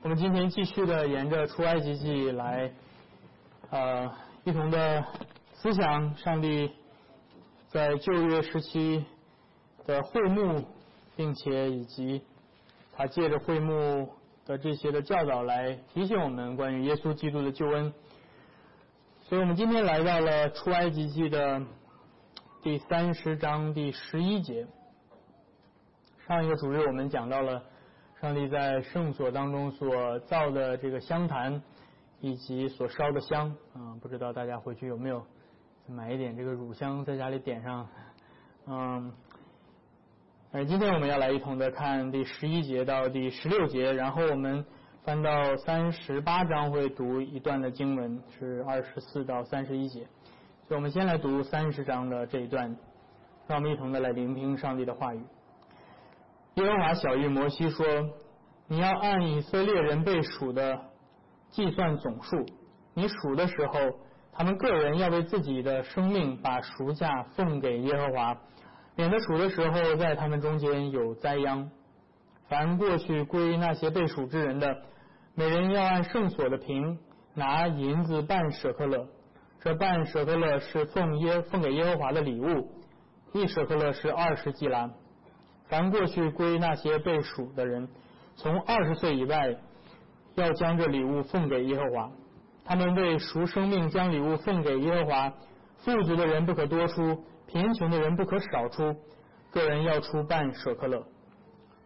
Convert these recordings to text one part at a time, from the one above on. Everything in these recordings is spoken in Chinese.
我们今天继续的沿着出埃及记来，呃，一同的思想上帝在旧约时期的会幕，并且以及他借着会幕的这些的教导来提醒我们关于耶稣基督的救恩。所以我们今天来到了出埃及记的第三十章第十一节。上一个主日我们讲到了。上帝在圣所当中所造的这个香坛，以及所烧的香啊，不知道大家回去有没有买一点这个乳香在家里点上，嗯，而今天我们要来一同的看第十一节到第十六节，然后我们翻到三十八章会读一段的经文，是二十四到三十一节，所以我们先来读三十章的这一段，让我们一同的来聆听上帝的话语。耶和华小谕摩西说：“你要按以色列人被数的计算总数。你数的时候，他们个人要为自己的生命把赎价奉给耶和华，免得数的时候在他们中间有灾殃。凡过去归那些被数之人的，每人要按圣所的平拿银子半舍克勒。这半舍克勒是奉耶奉给耶和华的礼物，一舍克勒是二十季拉。”凡过去归那些被数的人，从二十岁以外，要将这礼物奉给耶和华。他们为赎生命将礼物奉给耶和华。富足的人不可多出，贫穷的人不可少出。个人要出半舍克勒。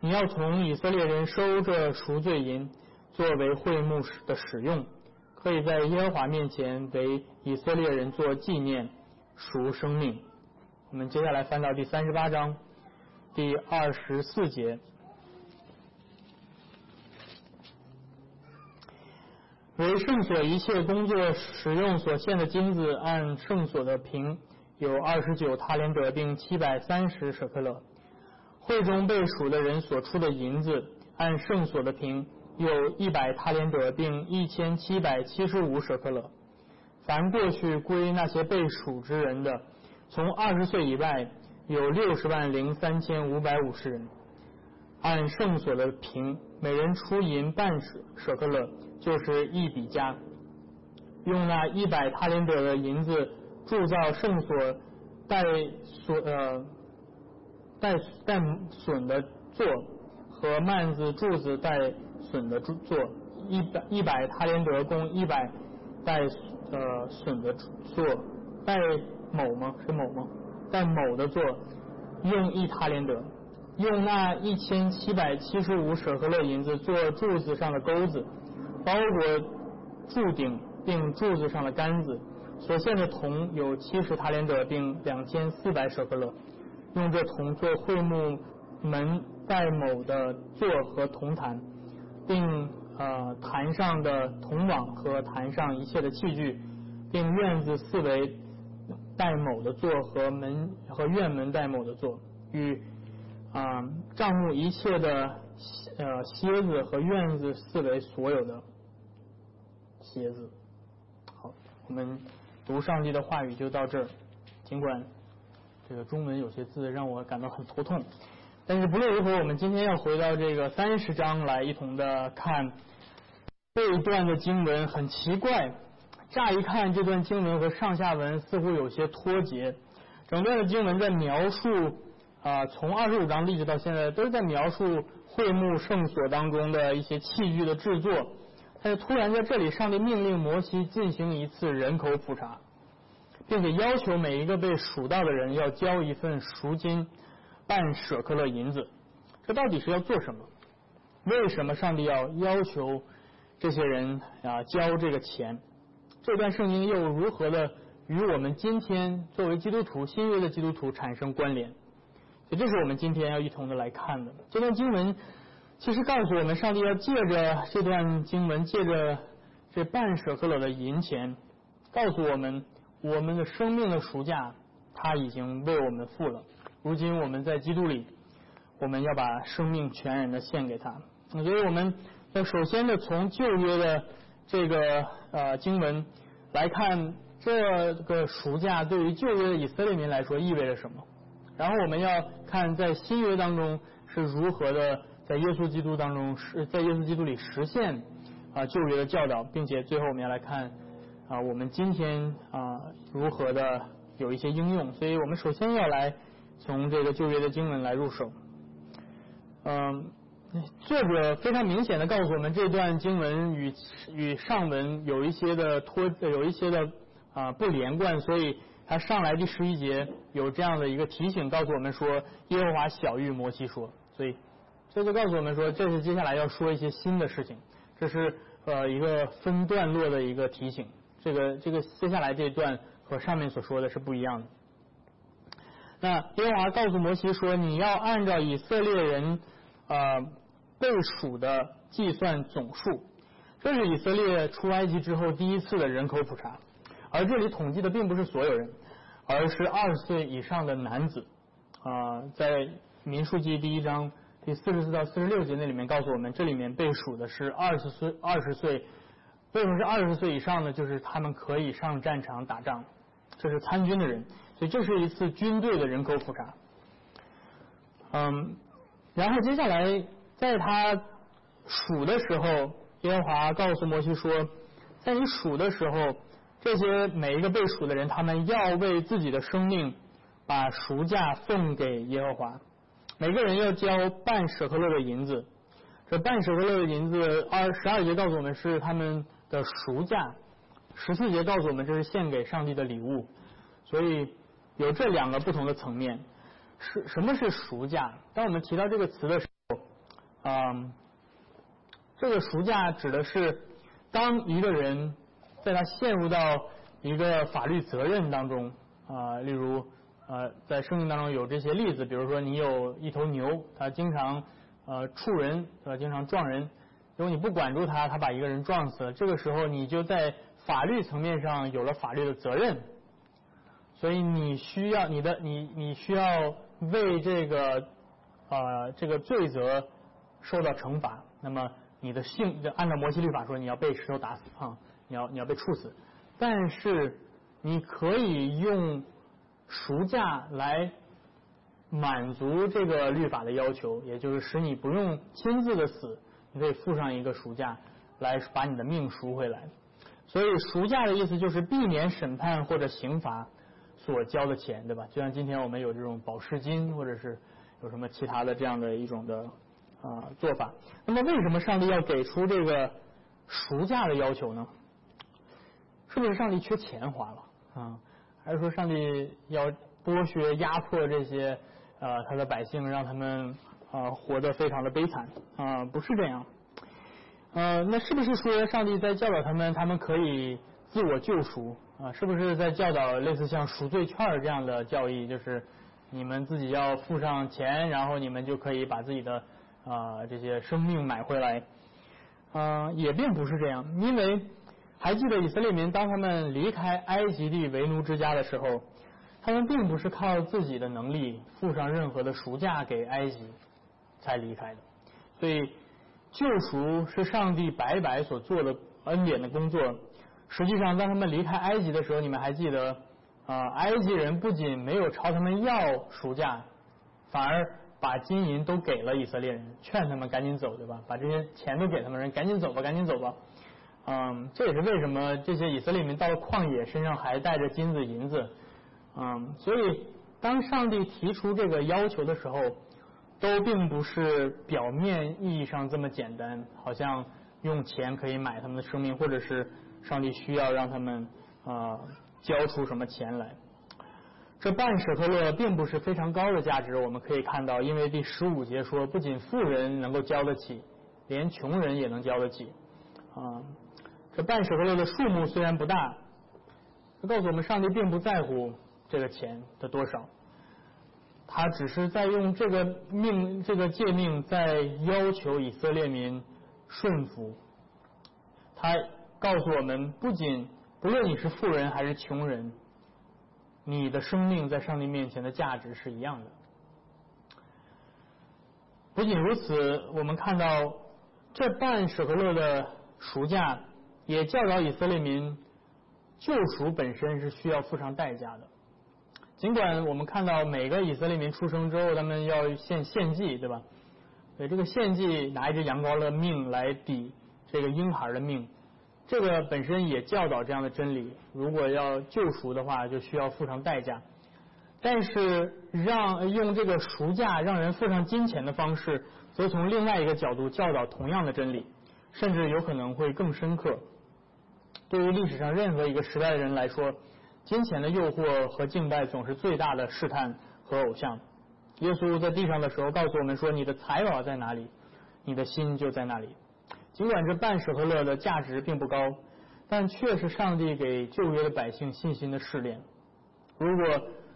你要从以色列人收这赎罪银，作为会幕的使用，可以在耶和华面前为以色列人做纪念赎生命。我们接下来翻到第三十八章。第二十四节，为圣所一切工作使用所献的金子，按圣所的平有二十九塔连德，并七百三十舍克勒。会中被数的人所出的银子，按圣所的平有一百塔连德，并一千七百七十五舍克勒。凡过去归那些被数之人的，从二十岁以外。有六十万零三千五百五十人，按圣所的平，每人出银半舍舍克勒，就是一比加。用那一百塔林德的银子铸造圣所带所呃带带损的座和幔子柱子带损的柱座，一百一百塔林德共一百带呃损的座，带某吗？是某吗？在某的座用一塔连德，用那一千七百七十五舍克勒银子做柱子上的钩子，包裹柱顶并柱子上的杆子。所献的铜有七十塔连德，并两千四百舍克勒。用这铜做会幕门在某的座和铜坛，并呃坛上的铜网和坛上一切的器具，并院子四围。戴某的座和门和院门戴某的座，与啊账目一切的呃蝎子和院子四围所有的蝎子。好，我们读上帝的话语就到这儿。尽管这个中文有些字让我感到很头痛，但是不论如何，我们今天要回到这个三十章来一同的看这一段的经文，很奇怪。乍一看，这段经文和上下文似乎有些脱节。整段的经文在描述啊，从二十五章一直到现在，都是在描述会幕圣所当中的一些器具的制作。但是突然在这里，上帝命令摩西进行一次人口普查，并且要求每一个被数到的人要交一份赎金半舍克勒银子。这到底是要做什么？为什么上帝要要求这些人啊交这个钱？这段圣经又如何的与我们今天作为基督徒新约的基督徒产生关联？所以这是我们今天要一同的来看的。这段经文其实告诉我们，上帝要借着这段经文，借着这半舍克勒的银钱，告诉我们我们的生命的赎价他已经为我们付了。如今我们在基督里，我们要把生命全然的献给他。所以我们要首先的从旧约的。这个呃经文来看，这个赎价对于旧约的以色列民来说意味着什么？然后我们要看在新约当中是如何的在耶稣基督当中是在耶稣基督里实现啊旧约的教导，并且最后我们要来看啊我们今天啊如何的有一些应用。所以我们首先要来从这个旧约的经文来入手。嗯，作者非常明显的告诉我们，这段经文与与上文有一些的脱有一些的啊不连贯，所以。他上来第十一节有这样的一个提醒，告诉我们说耶和华小玉摩西说，所以这就告诉我们说这是接下来要说一些新的事情，这是呃一个分段落的一个提醒。这个这个接下来这段和上面所说的是不一样的。那耶和华告诉摩西说，你要按照以色列人呃被数的计算总数，这是以色列出埃及之后第一次的人口普查，而这里统计的并不是所有人。而是二十岁以上的男子啊，在民数记第一章第四十四到四十六节那里面告诉我们，这里面被数的是二十岁二十岁，为什么是二十岁以上呢？就是他们可以上战场打仗，这是参军的人，所以这是一次军队的人口普查。嗯，然后接下来在他数的时候，耶和华告诉摩西说，在你数的时候。这些每一个被数的人，他们要为自己的生命把赎价送给耶和华。每个人要交半舍克勒的银子。这半舍克勒的银子，二十二节告诉我们是他们的赎价，十四节告诉我们这是献给上帝的礼物。所以有这两个不同的层面。是什么是赎价？当我们提到这个词的时候，嗯，这个赎价指的是当一个人。在他陷入到一个法律责任当中啊，例如呃，在生命当中有这些例子，比如说你有一头牛，它经常呃触人，呃经常撞人，如果你不管住它，它把一个人撞死了，这个时候你就在法律层面上有了法律的责任，所以你需要你的你你需要为这个呃这个罪责受到惩罚，那么你的性就按照摩西律法说，你要被石头打死啊。你要你要被处死，但是你可以用赎价来满足这个律法的要求，也就是使你不用亲自的死，你可以付上一个赎价来把你的命赎回来。所以赎价的意思就是避免审判或者刑罚所交的钱，对吧？就像今天我们有这种保释金，或者是有什么其他的这样的一种的啊做法。那么为什么上帝要给出这个赎价的要求呢？是不是上帝缺钱花了啊？还是说上帝要剥削、压迫这些呃他的百姓，让他们啊活得非常的悲惨啊？不是这样。呃，那是不是说上帝在教导他们，他们可以自我救赎啊？是不是在教导类似像赎罪券这样的教义？就是你们自己要付上钱，然后你们就可以把自己的啊这些生命买回来？啊，也并不是这样，因为。还记得以色列民当他们离开埃及地为奴之家的时候，他们并不是靠自己的能力付上任何的赎价给埃及才离开的。所以救赎是上帝白白所做的恩典的工作。实际上，当他们离开埃及的时候，你们还记得啊？埃及人不仅没有朝他们要赎价，反而把金银都给了以色列人，劝他们赶紧走，对吧？把这些钱都给他们，人赶紧走吧，赶紧走吧。嗯，这也是为什么这些以色列民到了旷野，身上还带着金子银子。嗯，所以当上帝提出这个要求的时候，都并不是表面意义上这么简单，好像用钱可以买他们的生命，或者是上帝需要让他们啊交出什么钱来。这半舍特勒并不是非常高的价值，我们可以看到，因为第十五节说，不仅富人能够交得起，连穷人也能交得起。啊。这半舍克勒的数目虽然不大，他告诉我们，上帝并不在乎这个钱的多少，他只是在用这个命、这个诫命，在要求以色列民顺服。他告诉我们，不仅不论你是富人还是穷人，你的生命在上帝面前的价值是一样的。不仅如此，我们看到这半舍克勒的赎价。也教导以色列民，救赎本身是需要付上代价的。尽管我们看到每个以色列民出生之后，他们要献献祭，对吧？对这个献祭拿一只羊羔的命来抵这个婴孩的命，这个本身也教导这样的真理。如果要救赎的话，就需要付上代价。但是让用这个赎价让人付上金钱的方式，则从另外一个角度教导同样的真理，甚至有可能会更深刻。对于历史上任何一个时代的人来说，金钱的诱惑和敬拜总是最大的试探和偶像。耶稣在地上的时候告诉我们说：“你的财宝在哪里，你的心就在哪里。”尽管这半舍和勒的价值并不高，但却是上帝给旧约的百姓信心的试炼。如果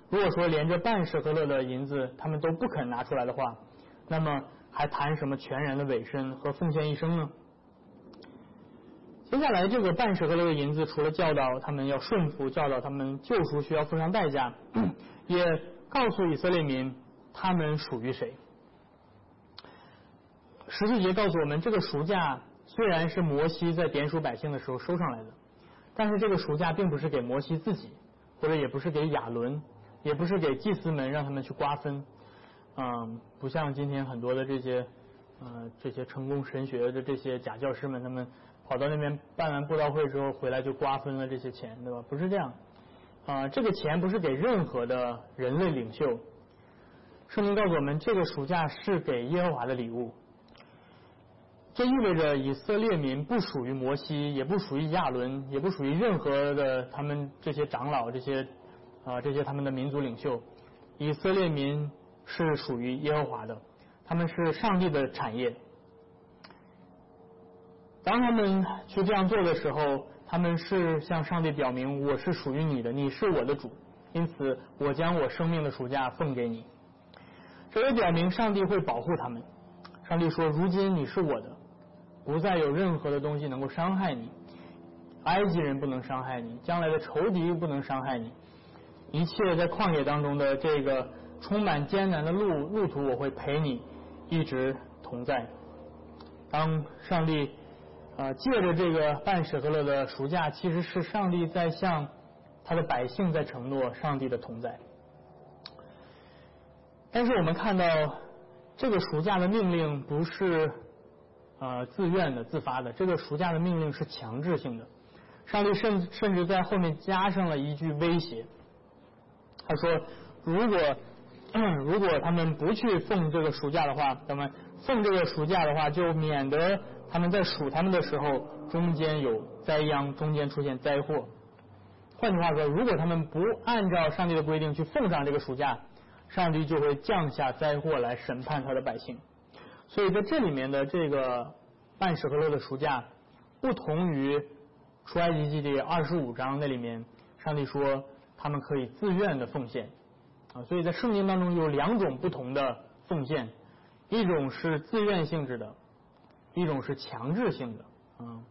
如果说连这半舍和勒的银子他们都不肯拿出来的话，那么还谈什么全然的委身和奉献一生呢？接下来这个半舍和勒的银子，除了教导他们要顺服，教导他们救赎需要付上代价，也告诉以色列民。他们属于谁？十四节告诉我们，这个赎价虽然是摩西在点数百姓的时候收上来的，但是这个赎价并不是给摩西自己，或者也不是给亚伦，也不是给祭司们让他们去瓜分。嗯，不像今天很多的这些呃这些成功神学的这些假教师们，他们跑到那边办完布道会之后回来就瓜分了这些钱，对吧？不是这样啊，这个钱不是给任何的人类领袖。圣经告诉我们，这个暑假是给耶和华的礼物。这意味着以色列民不属于摩西，也不属于亚伦，也不属于任何的他们这些长老、这些啊这些他们的民族领袖。以色列民是属于耶和华的，他们是上帝的产业。当他们去这样做的时候，他们是向上帝表明我是属于你的，你是我的主，因此我将我生命的暑假奉给你。这也表明上帝会保护他们。上帝说：“如今你是我的，不再有任何的东西能够伤害你。埃及人不能伤害你，将来的仇敌不能伤害你。一切在旷野当中的这个充满艰难的路路途，我会陪你一直同在。”当上帝啊借着这个半舍勒的暑假，其实是上帝在向他的百姓在承诺上帝的同在。但是我们看到，这个赎价的命令不是呃自愿的、自发的，这个赎价的命令是强制性的。上帝甚甚至在后面加上了一句威胁，他说：“如果 如果他们不去奉这个赎价的话，那么奉这个赎价的话，就免得他们在数他们的时候中间有灾殃，中间出现灾祸。换句话说，如果他们不按照上帝的规定去奉上这个赎价。”上帝就会降下灾祸来审判他的百姓，所以在这里面的这个半舍和勒的赎价，不同于出埃及记第二十五章那里面，上帝说他们可以自愿的奉献啊，所以在圣经当中有两种不同的奉献，一种是自愿性质的，一种是强制性的啊。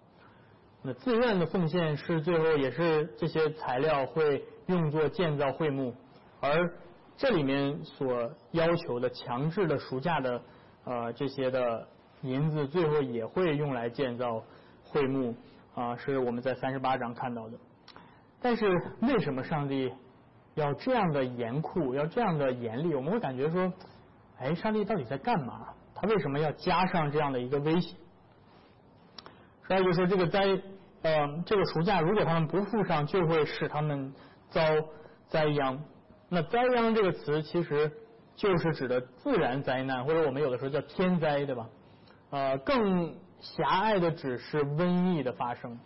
那自愿的奉献是最后也是这些材料会用作建造会幕，而这里面所要求的强制的赎价的呃这些的银子，最后也会用来建造会幕啊，是我们在三十八章看到的。但是为什么上帝要这样的严酷，要这样的严厉？我们会感觉说，哎，上帝到底在干嘛？他为什么要加上这样的一个威胁？所以就说这个灾呃这个赎价，如果他们不付上，就会使他们遭灾殃。那灾殃这个词其实就是指的自然灾难，或者我们有的时候叫天灾，对吧？呃，更狭隘的指是瘟疫的发生。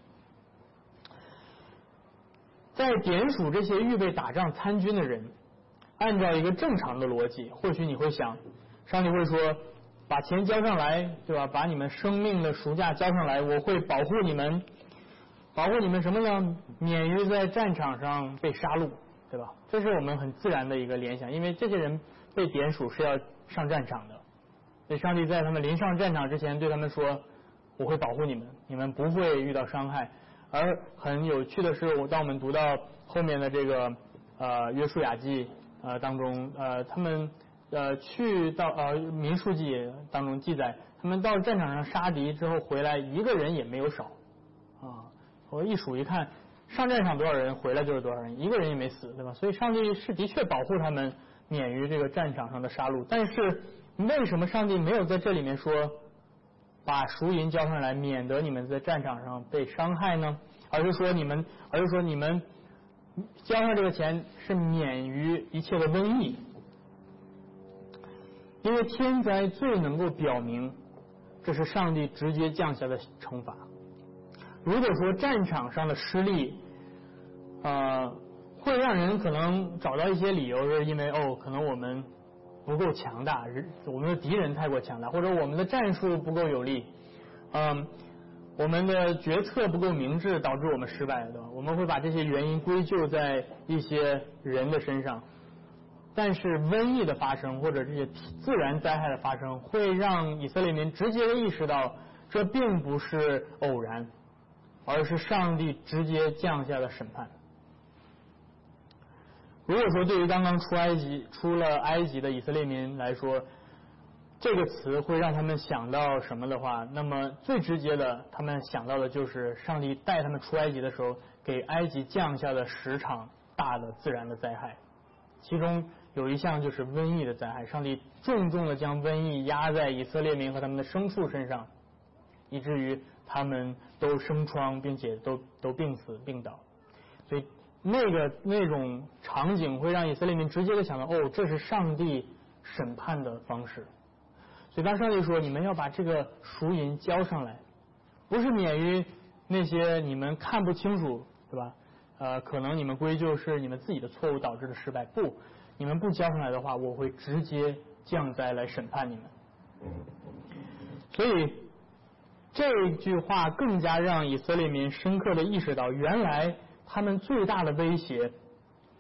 在点数这些预备打仗参军的人，按照一个正常的逻辑，或许你会想，上帝会说，把钱交上来，对吧？把你们生命的赎价交上来，我会保护你们，保护你们什么呢？免于在战场上被杀戮。对吧？这是我们很自然的一个联想，因为这些人被点数是要上战场的。所以上帝在他们临上战场之前对他们说：“我会保护你们，你们不会遇到伤害。”而很有趣的是，我当我们读到后面的这个呃约书亚记呃当中呃他们呃去到呃民数记当中记载，他们到战场上杀敌之后回来一个人也没有少啊，我一数一看。上战场多少人，回来就是多少人，一个人也没死，对吧？所以上帝是的确保护他们免于这个战场上的杀戮，但是为什么上帝没有在这里面说把赎银交上来，免得你们在战场上被伤害呢？而是说你们，而是说你们交上这个钱是免于一切的瘟疫，因为天灾最能够表明这是上帝直接降下的惩罚。如果说战场上的失利，呃，会让人可能找到一些理由，是因为哦，可能我们不够强大，我们的敌人太过强大，或者我们的战术不够有力，嗯。我们的决策不够明智，导致我们失败，对吧？我们会把这些原因归咎在一些人的身上。但是瘟疫的发生或者这些自然灾害的发生，会让以色列民直接的意识到，这并不是偶然，而是上帝直接降下的审判。如果说对于刚刚出埃及、出了埃及的以色列民来说，这个词会让他们想到什么的话，那么最直接的，他们想到的就是上帝带他们出埃及的时候，给埃及降下的十场大的自然的灾害，其中有一项就是瘟疫的灾害。上帝重重的将瘟疫压在以色列民和他们的牲畜身上，以至于他们都生疮，并且都都病死病倒。所以那个那种场景会让以色列民直接的想到，哦，这是上帝审判的方式。所以当上帝说你们要把这个赎银交上来，不是免于那些你们看不清楚，对吧？呃，可能你们归咎是你们自己的错误导致的失败。不，你们不交上来的话，我会直接降灾来审判你们。所以这句话更加让以色列民深刻的意识到，原来他们最大的威胁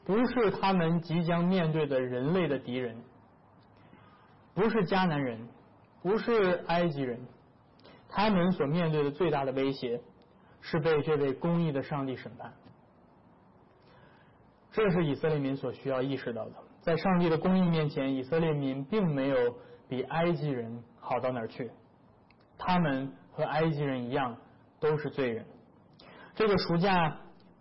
不是他们即将面对的人类的敌人，不是迦南人。不是埃及人，他们所面对的最大的威胁是被这位公义的上帝审判。这是以色列民所需要意识到的。在上帝的公义面前，以色列民并没有比埃及人好到哪儿去。他们和埃及人一样，都是罪人。这个暑假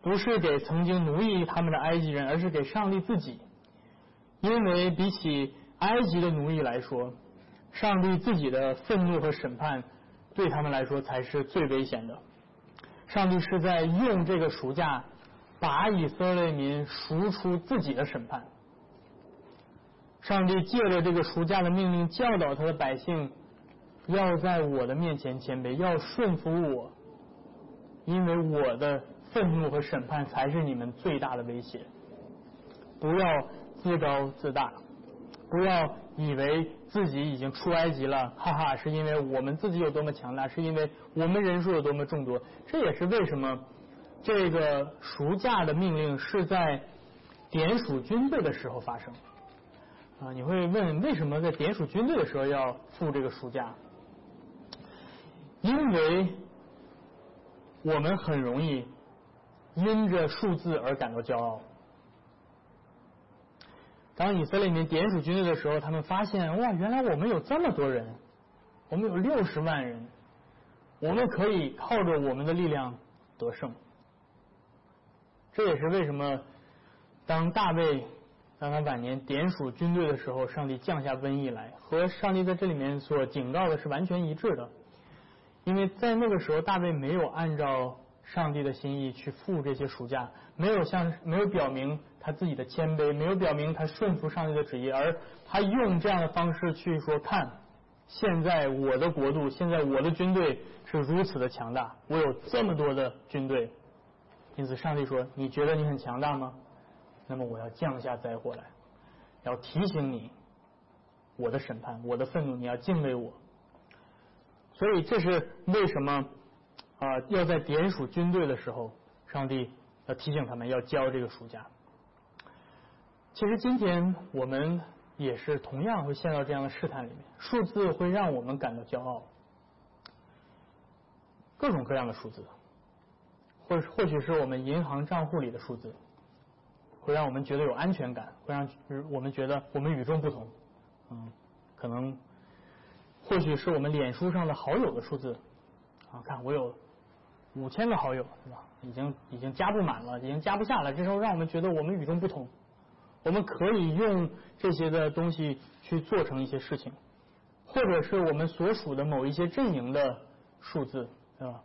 不是给曾经奴役他们的埃及人，而是给上帝自己。因为比起埃及的奴役来说，上帝自己的愤怒和审判，对他们来说才是最危险的。上帝是在用这个赎价，把以色列民赎出自己的审判。上帝借着这个赎价的命令，教导他的百姓，要在我的面前谦卑，要顺服我，因为我的愤怒和审判才是你们最大的威胁。不要自高自大，不要以为。自己已经出埃及了，哈哈，是因为我们自己有多么强大，是因为我们人数有多么众多。这也是为什么这个赎价的命令是在点数军队的时候发生。啊，你会问为什么在点数军队的时候要付这个赎价？因为我们很容易因着数字而感到骄傲。当以色列民点数军队的时候，他们发现哇，原来我们有这么多人，我们有六十万人，我们可以靠着我们的力量得胜。这也是为什么当大卫当他晚年点数军队的时候，上帝降下瘟疫来，和上帝在这里面所警告的是完全一致的。因为在那个时候，大卫没有按照上帝的心意去付这些赎价，没有向没有表明。他自己的谦卑没有表明他顺服上帝的旨意，而他用这样的方式去说：“看，现在我的国度，现在我的军队是如此的强大，我有这么多的军队。”因此，上帝说：“你觉得你很强大吗？那么我要降下灾祸来，要提醒你我的审判，我的愤怒，你要敬畏我。”所以，这是为什么啊？要在点数军队的时候，上帝要提醒他们要交这个暑假。其实今天我们也是同样会陷到这样的试探里面，数字会让我们感到骄傲，各种各样的数字，或或许是我们银行账户里的数字，会让我们觉得有安全感，会让我们觉得我们与众不同，嗯，可能或许是我们脸书上的好友的数字，啊，看我有五千个好友，是吧？已经已经加不满了，已经加不下了，这时候让我们觉得我们与众不同。我们可以用这些的东西去做成一些事情，或者是我们所属的某一些阵营的数字，对吧？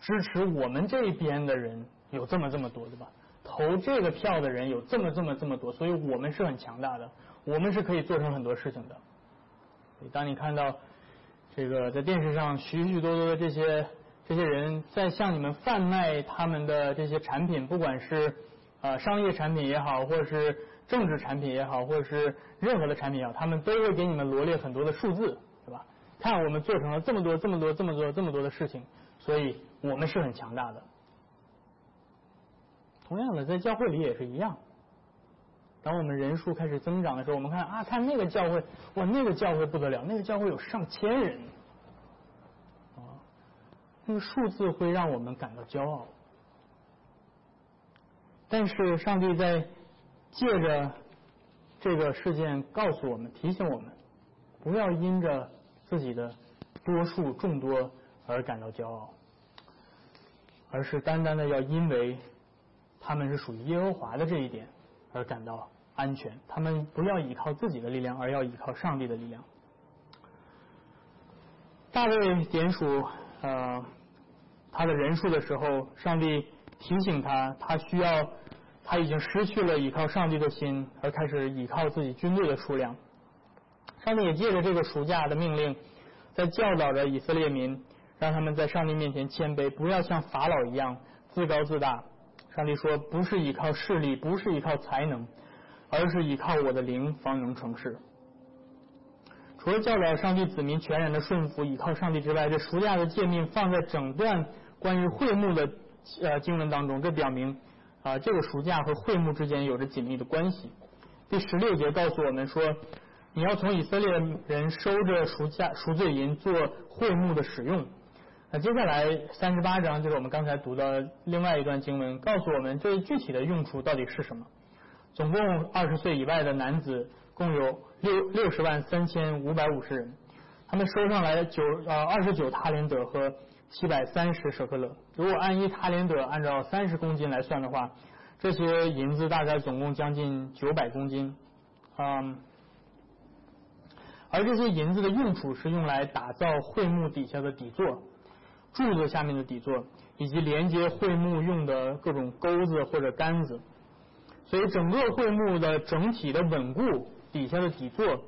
支持我们这边的人有这么这么多，对吧？投这个票的人有这么这么这么多，所以我们是很强大的，我们是可以做成很多事情的。当你看到这个在电视上许许多多的这些这些人在向你们贩卖他们的这些产品，不管是呃商业产品也好，或者是政治产品也好，或者是任何的产品也好，他们都会给你们罗列很多的数字，是吧？看我们做成了这么多这么多这么多这么多的事情，所以我们是很强大的。同样的，在教会里也是一样。当我们人数开始增长的时候，我们看啊，看那个教会，哇，那个教会不得了，那个教会有上千人，啊，那个数字会让我们感到骄傲。但是上帝在借着这个事件告诉我们，提醒我们，不要因着自己的多数众多而感到骄傲，而是单单的要因为他们是属于耶和华的这一点而感到。安全，他们不要依靠自己的力量，而要依靠上帝的力量。大卫点数呃他的人数的时候，上帝提醒他，他需要他已经失去了依靠上帝的心，而开始依靠自己军队的数量。上帝也借着这个暑假的命令，在教导着以色列民，让他们在上帝面前谦卑，不要像法老一样自高自大。上帝说，不是依靠势力，不是依靠才能。而是依靠我的灵方能成事。除了教导上帝子民全然的顺服，依靠上帝之外，这赎价的诫命放在整段关于会幕的呃经文当中，这表明啊这个赎价和会幕之间有着紧密的关系。第十六节告诉我们说，你要从以色列人收着赎价赎罪银做会幕的使用。那接下来三十八章就是我们刚才读的另外一段经文，告诉我们这具体的用处到底是什么。总共二十岁以外的男子共有六六十万三千五百五十人，他们收上来九呃二十九塔连德和七百三十舍克勒。如果按一塔连德按照三十公斤来算的话，这些银子大概总共将近九百公斤。嗯，而这些银子的用处是用来打造会幕底下的底座、柱子下面的底座，以及连接会幕用的各种钩子或者杆子。所以，整个会幕的整体的稳固，底下的底座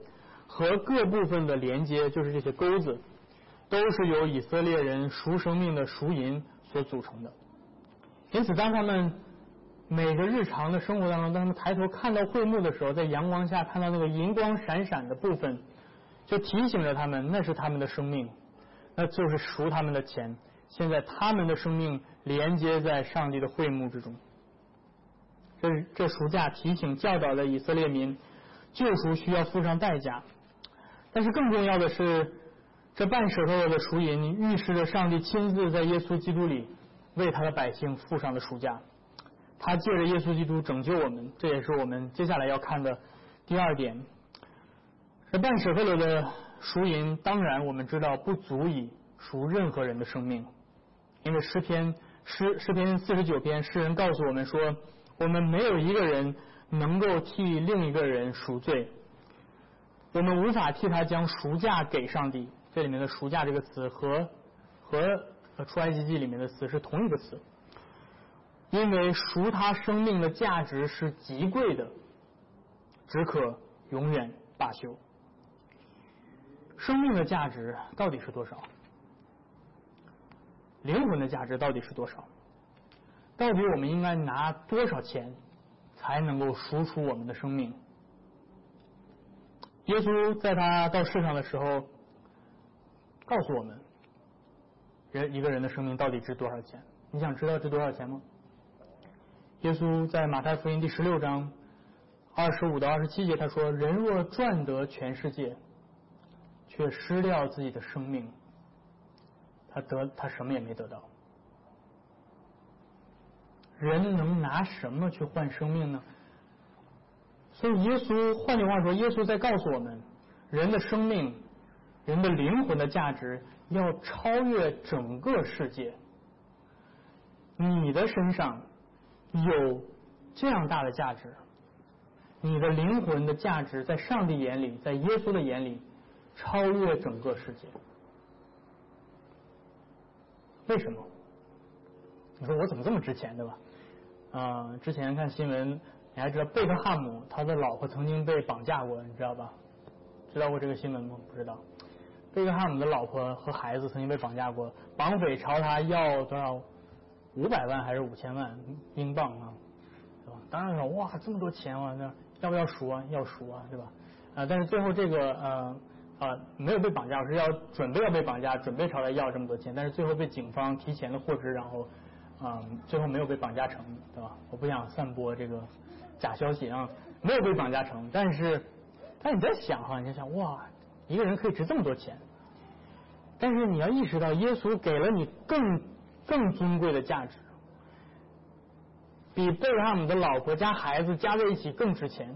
和各部分的连接，就是这些钩子，都是由以色列人赎生命的赎银所组成的。因此，当他们每个日常的生活当中，当他们抬头看到会幕的时候，在阳光下看到那个银光闪闪的部分，就提醒着他们，那是他们的生命，那就是赎他们的钱。现在，他们的生命连接在上帝的会幕之中。这这赎价提醒教导了以色列民，救赎需要付上代价。但是更重要的是，这半舍克的赎银预示着上帝亲自在耶稣基督里为他的百姓付上了赎价。他借着耶稣基督拯救我们，这也是我们接下来要看的第二点。这半舍克的赎银，当然我们知道不足以赎任何人的生命，因为诗篇诗诗篇四十九篇诗人告诉我们说。我们没有一个人能够替另一个人赎罪，我们无法替他将赎价给上帝。这里面的“赎价”这个词和和出埃及记里面的词是同一个词，因为赎他生命的价值是极贵的，只可永远罢休。生命的价值到底是多少？灵魂的价值到底是多少？到底我们应该拿多少钱才能够赎出我们的生命？耶稣在他到世上的时候告诉我们，人一个人的生命到底值多少钱？你想知道值多少钱吗？耶稣在马太福音第十六章二十五到二十七节他说：“人若赚得全世界，却失掉自己的生命，他得他什么也没得到。”人能拿什么去换生命呢？所以耶稣，换句话说，耶稣在告诉我们，人的生命、人的灵魂的价值要超越整个世界。你的身上有这样大的价值，你的灵魂的价值，在上帝眼里，在耶稣的眼里，超越整个世界。为什么？你说我怎么这么值钱，对吧？啊，之前看新闻，你还知道贝克汉姆他的老婆曾经被绑架过，你知道吧？知道过这个新闻吗？不知道。贝克汉姆的老婆和孩子曾经被绑架过，绑匪朝他要多少？五百万还是五千万英镑啊？对吧？当然说哇，这么多钱啊，那要不要赎啊？要赎啊，对吧？啊，但是最后这个呃啊没有被绑架，是要准备要被绑架，准备朝他要这么多钱，但是最后被警方提前的获知，然后啊最后没有被绑架成，对吧？我不想散播这个假消息啊，没有被绑架成，但是但你在想哈，你在想哇，一个人可以值这么多钱，但是你要意识到，耶稣给了你更更尊贵的价值，比贝克汉姆的老婆加孩子加在一起更值钱。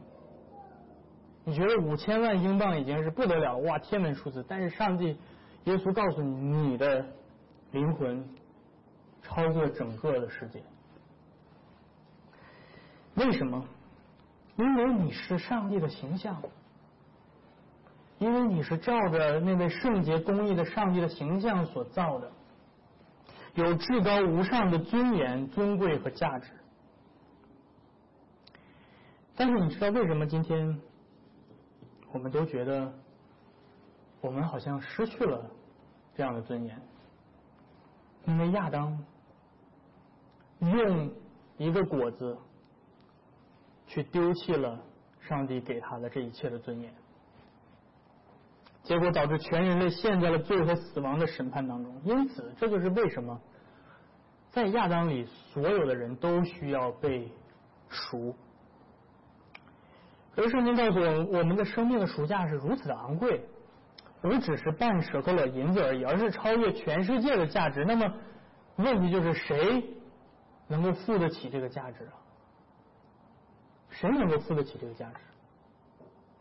你觉得五千万英镑已经是不得了哇天文数字，但是上帝耶稣告诉你，你的灵魂超过整个的世界。为什么？因为你是上帝的形象，因为你是照着那位圣洁公义的上帝的形象所造的，有至高无上的尊严、尊贵和价值。但是你知道为什么今天？我们都觉得，我们好像失去了这样的尊严，因为亚当用一个果子去丢弃了上帝给他的这一切的尊严，结果导致全人类陷在了罪和死亡的审判当中。因此，这就是为什么在亚当里所有的人都需要被赎。而圣经告诉我们，我们的生命的赎价是如此的昂贵，不只是半舍克勒银子而已，而是超越全世界的价值。那么，问题就是谁能够付得起这个价值啊？谁能够付得起这个价值？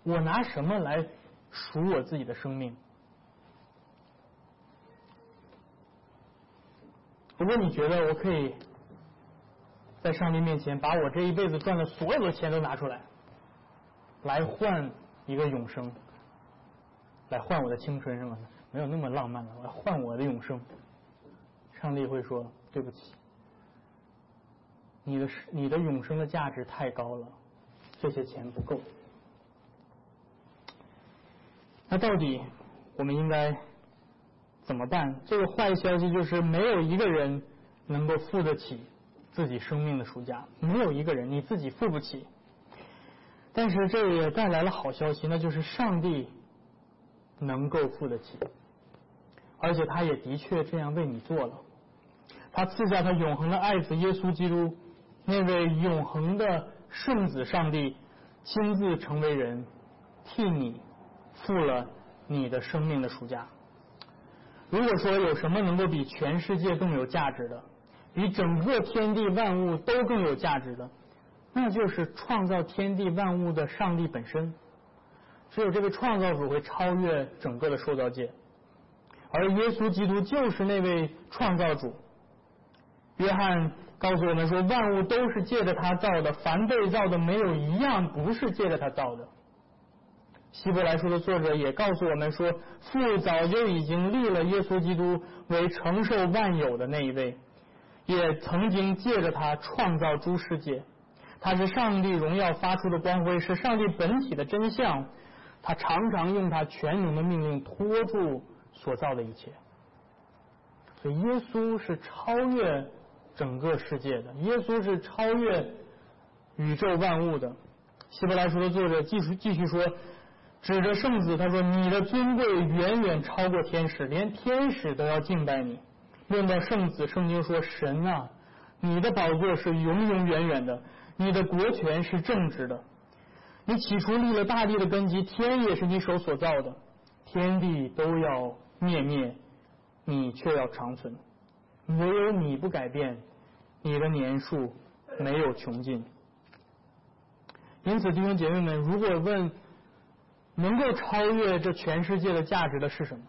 我拿什么来赎我自己的生命？如果你觉得我可以在上帝面前把我这一辈子赚的所有的钱都拿出来。来换一个永生，来换我的青春是吗？没有那么浪漫的，我要换我的永生。上帝会说：“对不起，你的你的永生的价值太高了，这些钱不够。”那到底我们应该怎么办？这个坏消息就是，没有一个人能够付得起自己生命的赎价，没有一个人你自己付不起。但是这也带来了好消息，那就是上帝能够付得起，而且他也的确这样为你做了。他赐下他永恒的爱子耶稣基督，那位永恒的圣子上帝亲自成为人，替你付了你的生命的赎价。如果说有什么能够比全世界更有价值的，比整个天地万物都更有价值的？那就是创造天地万物的上帝本身，只有这个创造主会超越整个的受造界，而耶稣基督就是那位创造主。约翰告诉我们说，万物都是借着他造的，凡被造的没有一样不是借着他造的。希伯来书的作者也告诉我们说，父早就已经立了耶稣基督为承受万有的那一位，也曾经借着他创造诸世界。他是上帝荣耀发出的光辉，是上帝本体的真相。他常常用他全能的命令托住所造的一切。所以，耶稣是超越整个世界的，耶稣是超越宇宙万物的。希伯来书的作者继续继续说，指着圣子，他说：“你的尊贵远远超过天使，连天使都要敬拜你。”论到圣子，圣经说：“神啊，你的宝座是永永远远的。”你的国权是正直的，你起初立了大地的根基，天也是你手所造的，天地都要灭灭，你却要长存，唯有你不改变，你的年数没有穷尽。因此，弟兄姐妹们，如果问能够超越这全世界的价值的是什么，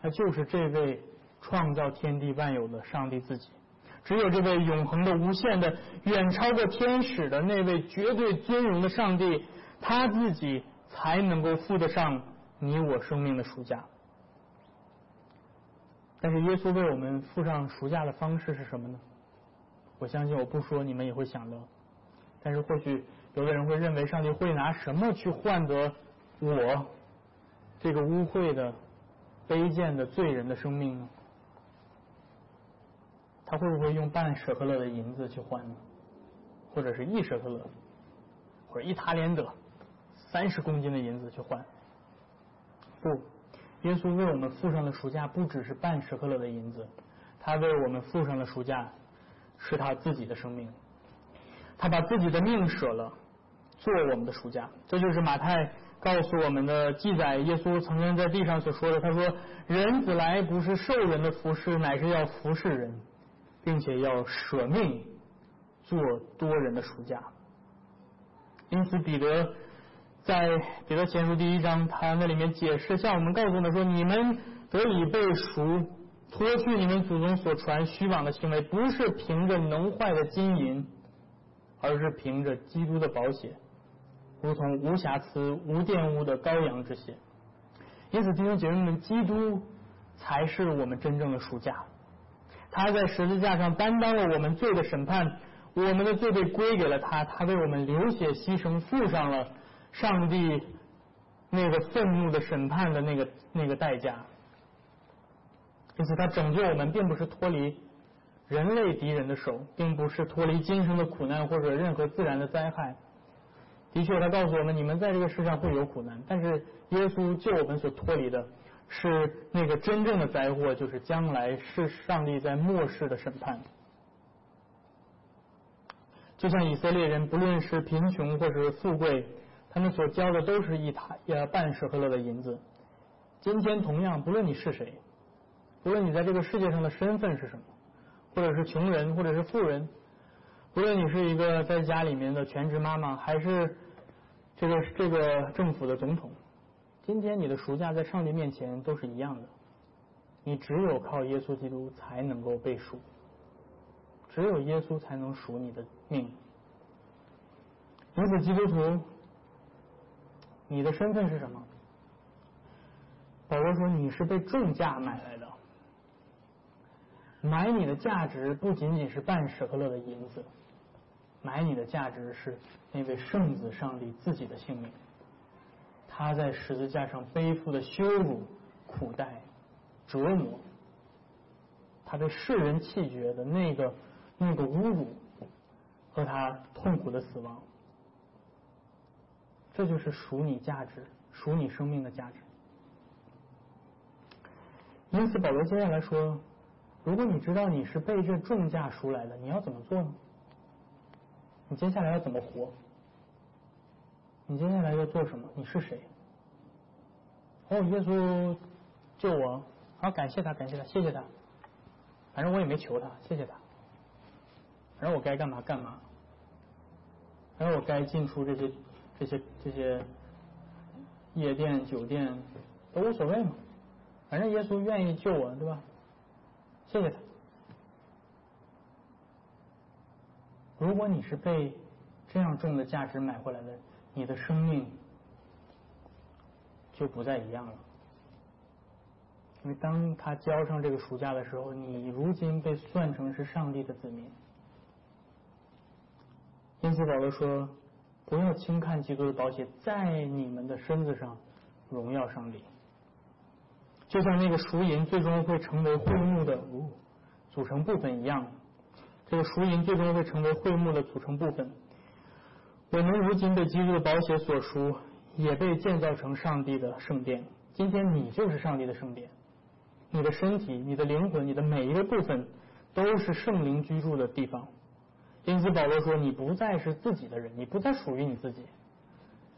那就是这位创造天地万有的上帝自己。只有这位永恒的、无限的、远超过天使的那位绝对尊荣的上帝，他自己才能够付得上你我生命的赎价。但是耶稣为我们付上赎价的方式是什么呢？我相信我不说你们也会想到。但是或许有的人会认为上帝会拿什么去换得我这个污秽的、卑贱的罪人的生命呢？他会不会用半舍克勒的银子去换呢？或者是一舍克勒，或者一塔连德，三十公斤的银子去换？不，耶稣为我们付上的赎价不只是半舍克勒的银子，他为我们付上的赎价是他自己的生命，他把自己的命舍了，做我们的赎价。这就是马太告诉我们的记载。耶稣曾经在地上所说的，他说：“人子来不是受人的服侍，乃是要服侍人。”并且要舍命做多人的赎价，因此彼得在彼得前书第一章，他那里面解释向我们告诉我们说：你们得以被赎，脱去你们祖宗所传虚妄的行为，不是凭着能坏的金银，而是凭着基督的宝血，如同无瑕疵、无玷污的羔羊之血。因此弟兄姐妹们，基督才是我们真正的赎价。他在十字架上担当了我们罪的审判，我们的罪被归给了他，他为我们流血牺牲，付上了上帝那个愤怒的审判的那个那个代价。因此，他拯救我们，并不是脱离人类敌人的手，并不是脱离今生的苦难或者任何自然的灾害。的确，他告诉我们，你们在这个世上会有苦难，但是耶稣救我们所脱离的。是那个真正的灾祸，就是将来是上帝在末世的审判。就像以色列人，不论是贫穷或者是富贵，他们所交的都是一塔呃半舍克勒的银子。今天同样，不论你是谁，无论你在这个世界上的身份是什么，或者是穷人，或者是富人，无论你是一个在家里面的全职妈妈，还是这个这个政府的总统。今天你的赎价在上帝面前都是一样的，你只有靠耶稣基督才能够被赎，只有耶稣才能赎你的命。因此，基督徒，你的身份是什么？保罗说你是被重价买来的，买你的价值不仅仅是半舍克勒的银子，买你的价值是那位圣子上帝自己的性命。他在十字架上背负的羞辱、苦待、折磨，他被世人弃绝的那个那个侮辱和他痛苦的死亡，这就是赎你价值、赎你生命的价值。因此，保罗接下来说：如果你知道你是被这重价赎来的，你要怎么做呢？你接下来要怎么活？你接下来要做什么？你是谁？哦，耶稣救我，好感谢他，感谢他，谢谢他。反正我也没求他，谢谢他。反正我该干嘛干嘛。反正我该进出这些这些这些夜店酒店都无所谓嘛。反正耶稣愿意救我，对吧？谢谢他。如果你是被这样重的价值买回来的。你的生命就不再一样了，因为当他交上这个赎价的时候，你如今被算成是上帝的子民。因此保罗说：“不要轻看基督的宝血在你们的身子上荣耀上帝。”就像那个赎银最终会成为会幕的组成部分一样，这个赎银最终会成为会幕的组成部分。我们如今被基督的宝血所赎，也被建造成上帝的圣殿。今天你就是上帝的圣殿，你的身体、你的灵魂、你的每一个部分，都是圣灵居住的地方。因此保罗说：“你不再是自己的人，你不再属于你自己，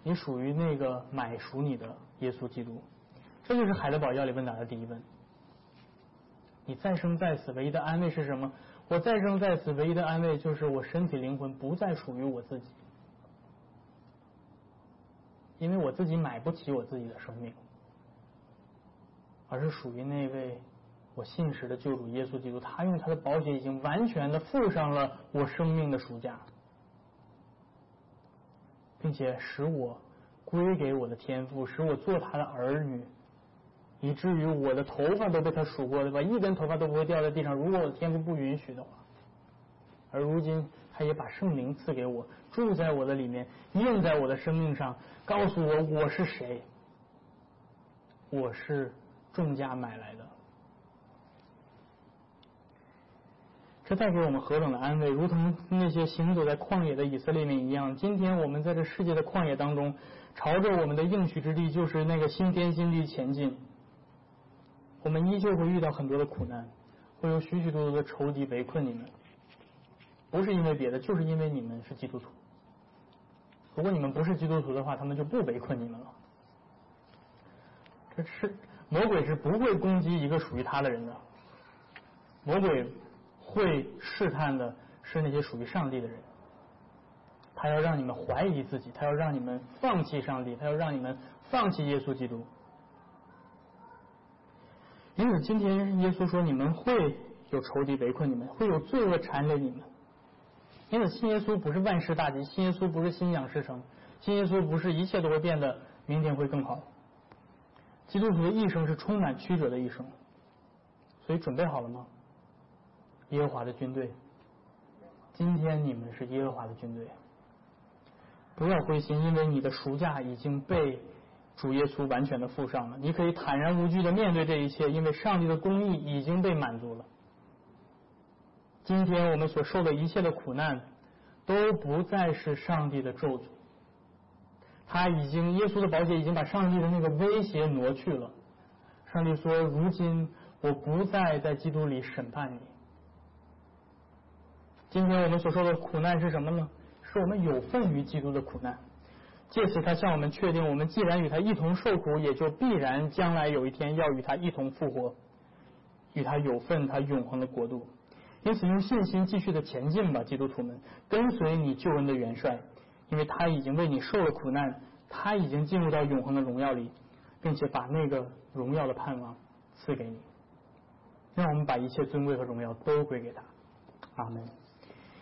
你属于那个买赎你的耶稣基督。”这就是海德堡要理问答的第一问：你再生在死，唯一的安慰是什么？我再生在死，唯一的安慰就是我身体灵魂不再属于我自己。因为我自己买不起我自己的生命，而是属于那位我信实的救主耶稣基督。他用他的宝血已经完全的付上了我生命的赎价，并且使我归给我的天父，使我做他的儿女，以至于我的头发都被他数过，对吧？一根头发都不会掉在地上。如果我的天赋不允许的话，而如今他也把圣灵赐给我，住在我的里面，印在我的生命上，告诉我我是谁，我是重价买来的。这带给我们何等的安慰！如同那些行走在旷野的以色列人一样，今天我们在这世界的旷野当中，朝着我们的应许之地，就是那个新天新地前进。我们依旧会遇到很多的苦难，会有许许多多的仇敌围困你们，不是因为别的，就是因为你们是基督徒。如果你们不是基督徒的话，他们就不围困你们了。这是魔鬼是不会攻击一个属于他的人的，魔鬼。会试探的是那些属于上帝的人，他要让你们怀疑自己，他要让你们放弃上帝，他要让你们放弃耶稣基督。因此，今天耶稣说你们会有仇敌围困你们，会有罪恶缠累你们。因此，信耶稣不是万事大吉，信耶稣不是心想事成，信耶稣不是一切都会变得明天会更好。基督徒的一生是充满曲折的一生，所以准备好了吗？耶和华的军队，今天你们是耶和华的军队，不要灰心，因为你的赎价已经被主耶稣完全的付上了。你可以坦然无惧的面对这一切，因为上帝的公义已经被满足了。今天我们所受的一切的苦难，都不再是上帝的咒诅，他已经耶稣的宝血已经把上帝的那个威胁挪去了。上帝说：“如今我不再在基督里审判你。”今天我们所受的苦难是什么呢？是我们有份于基督的苦难。借此，他向我们确定，我们既然与他一同受苦，也就必然将来有一天要与他一同复活，与他有份他永恒的国度。因此，用信心继续的前进吧，基督徒们，跟随你救恩的元帅，因为他已经为你受了苦难，他已经进入到永恒的荣耀里，并且把那个荣耀的盼望赐给你。让我们把一切尊贵和荣耀都归给他。阿门。